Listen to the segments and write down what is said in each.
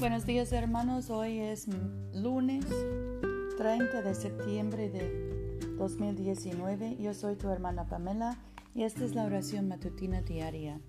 Buenos días hermanos, hoy es lunes 30 de septiembre de 2019. Yo soy tu hermana Pamela y esta es la oración matutina diaria.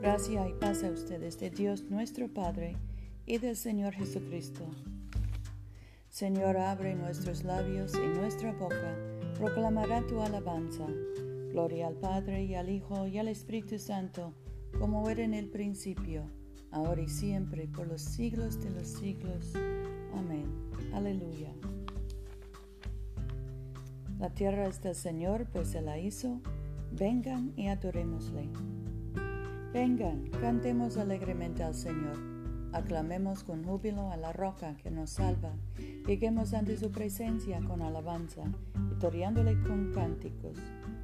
Gracia y paz a ustedes de Dios nuestro Padre y del Señor Jesucristo. Señor, abre nuestros labios y nuestra boca proclamará tu alabanza. Gloria al Padre y al Hijo y al Espíritu Santo como era en el principio, ahora y siempre, por los siglos de los siglos. Amén. Aleluya. La tierra es del Señor, pues se la hizo. Vengan y adorémosle. Vengan, cantemos alegremente al Señor. Aclamemos con júbilo a la roca que nos salva. Lleguemos ante su presencia con alabanza, victoriándole con cánticos.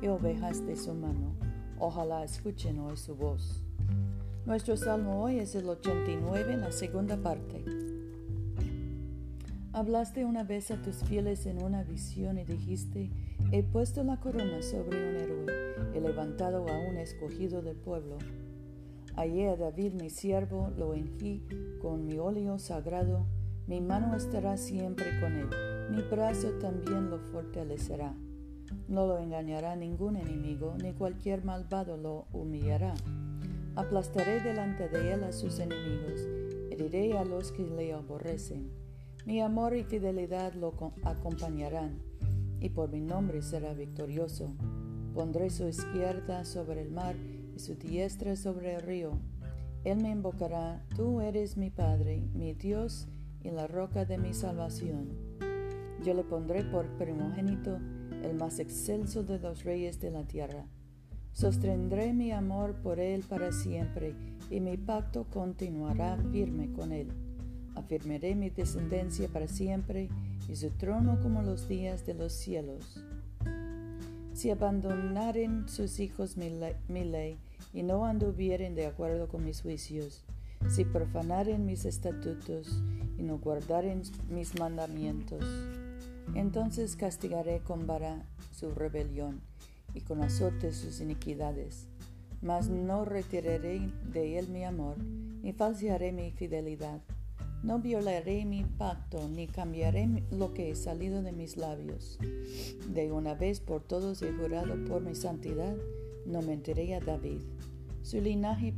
y ovejas de su mano. Ojalá escuchen hoy su voz. Nuestro salmo hoy es el 89, la segunda parte. Hablaste una vez a tus fieles en una visión y dijiste, he puesto la corona sobre un héroe, he levantado a un escogido del pueblo. Hallé a David mi siervo, lo ungí con mi óleo sagrado, mi mano estará siempre con él, mi brazo también lo fortalecerá. No lo engañará ningún enemigo, ni cualquier malvado lo humillará. Aplastaré delante de él a sus enemigos, heriré a los que le aborrecen. Mi amor y fidelidad lo acompañarán, y por mi nombre será victorioso. Pondré su izquierda sobre el mar y su diestra sobre el río. Él me invocará, tú eres mi Padre, mi Dios y la roca de mi salvación. Yo le pondré por primogénito el más excelso de los reyes de la tierra. Sostendré mi amor por él para siempre, y mi pacto continuará firme con él. Afirmaré mi descendencia para siempre, y su trono como los días de los cielos. Si abandonaren sus hijos mi, ley, y no anduvieren de acuerdo con mis juicios, si profanaren mis estatutos, y no guardaren mis mandamientos, entonces castigaré con vara su rebelión y con azote sus iniquidades. Mas no retiraré de él mi amor, ni falsearé mi fidelidad. No violaré mi pacto, ni cambiaré lo que he salido de mis labios. De una vez por todos he jurado por mi santidad, no mentiré a David. Su linaje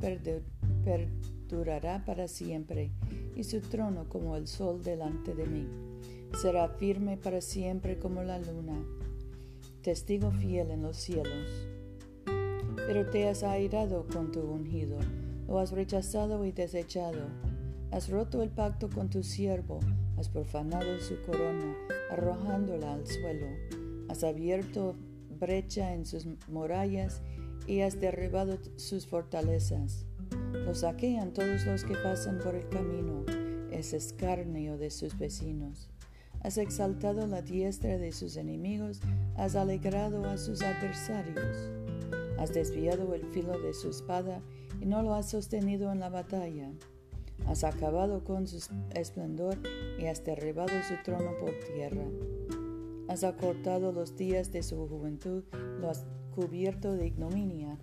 perdurará para siempre, y su trono como el sol delante de mí será firme para siempre como la luna, testigo fiel en los cielos. Pero te has airado con tu ungido, lo has rechazado y desechado. Has roto el pacto con tu siervo, has profanado su corona, arrojándola al suelo. Has abierto brecha en sus murallas y has derribado sus fortalezas. Lo saquean todos los que pasan por el camino, es escarnio de sus vecinos. Has exaltado la diestra de sus enemigos, has alegrado a sus adversarios. Has desviado el filo de su espada y no lo has sostenido en la batalla. Has acabado con su esplendor y has derribado su trono por tierra. Has acortado los días de su juventud, lo has cubierto de ignominia.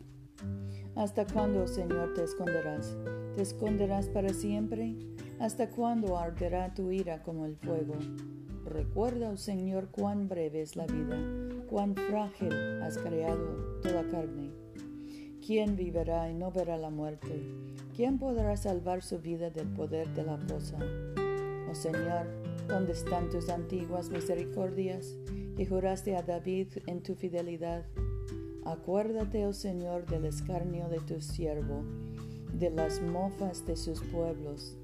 ¿Hasta cuándo, Señor, te esconderás? ¿Te esconderás para siempre? ¿Hasta cuándo arderá tu ira como el fuego? Recuerda, oh Señor, cuán breve es la vida, cuán frágil has creado toda carne. ¿Quién vivirá y no verá la muerte? ¿Quién podrá salvar su vida del poder de la fosa? Oh Señor, ¿dónde están tus antiguas misericordias que juraste a David en tu fidelidad? Acuérdate, oh Señor, del escarnio de tu siervo, de las mofas de sus pueblos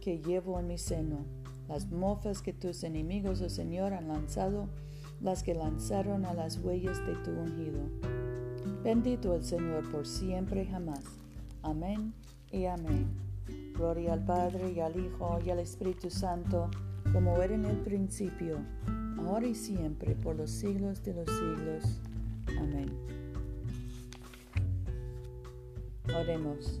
que llevo en mi seno las mofas que tus enemigos, oh Señor, han lanzado, las que lanzaron a las huellas de tu ungido. Bendito el Señor por siempre y jamás. Amén y amén. Gloria al Padre y al Hijo y al Espíritu Santo, como era en el principio, ahora y siempre, por los siglos de los siglos. Amén. Oremos.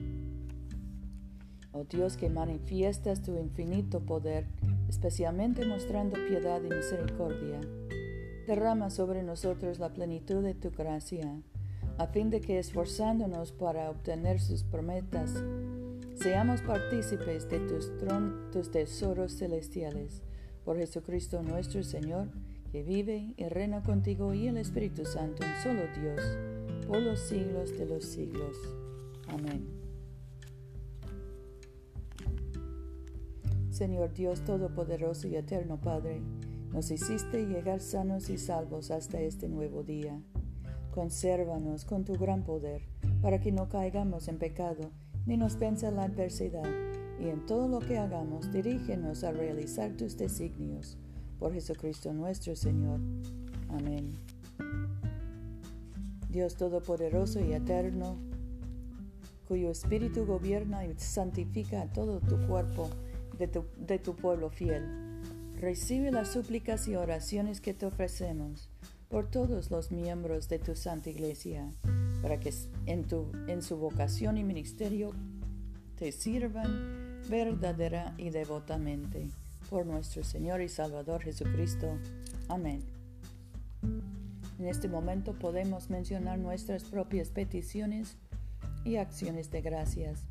Oh Dios que manifiestas tu infinito poder, especialmente mostrando piedad y misericordia, derrama sobre nosotros la plenitud de tu gracia a fin de que esforzándonos para obtener sus promesas, seamos partícipes de tus, tus tesoros celestiales. Por Jesucristo nuestro Señor, que vive y reina contigo y el Espíritu Santo, un solo Dios, por los siglos de los siglos. Amén. Señor Dios Todopoderoso y Eterno Padre, nos hiciste llegar sanos y salvos hasta este nuevo día. Consérvanos con tu gran poder, para que no caigamos en pecado, ni nos vence la adversidad, y en todo lo que hagamos dirígenos a realizar tus designios. Por Jesucristo nuestro Señor. Amén. Dios Todopoderoso y Eterno, cuyo Espíritu gobierna y santifica todo tu cuerpo de tu, pueblo fiel, recibe las súplicas y oraciones que te ofrecemos por todos los miembros de tu Santa Iglesia, para que en, tu, en su vocación y ministerio te sirvan verdadera y devotamente. Por nuestro Señor y Salvador Jesucristo. Amén. En este momento podemos mencionar nuestras propias peticiones y acciones de gracias.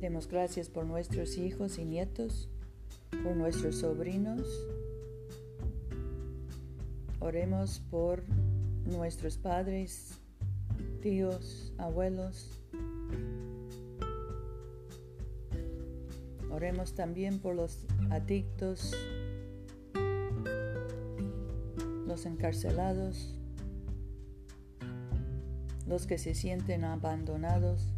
Demos gracias por nuestros hijos y nietos, por nuestros sobrinos, Oremos por nuestros padres, tíos, abuelos. Oremos también por los adictos, los encarcelados, los que se sienten abandonados.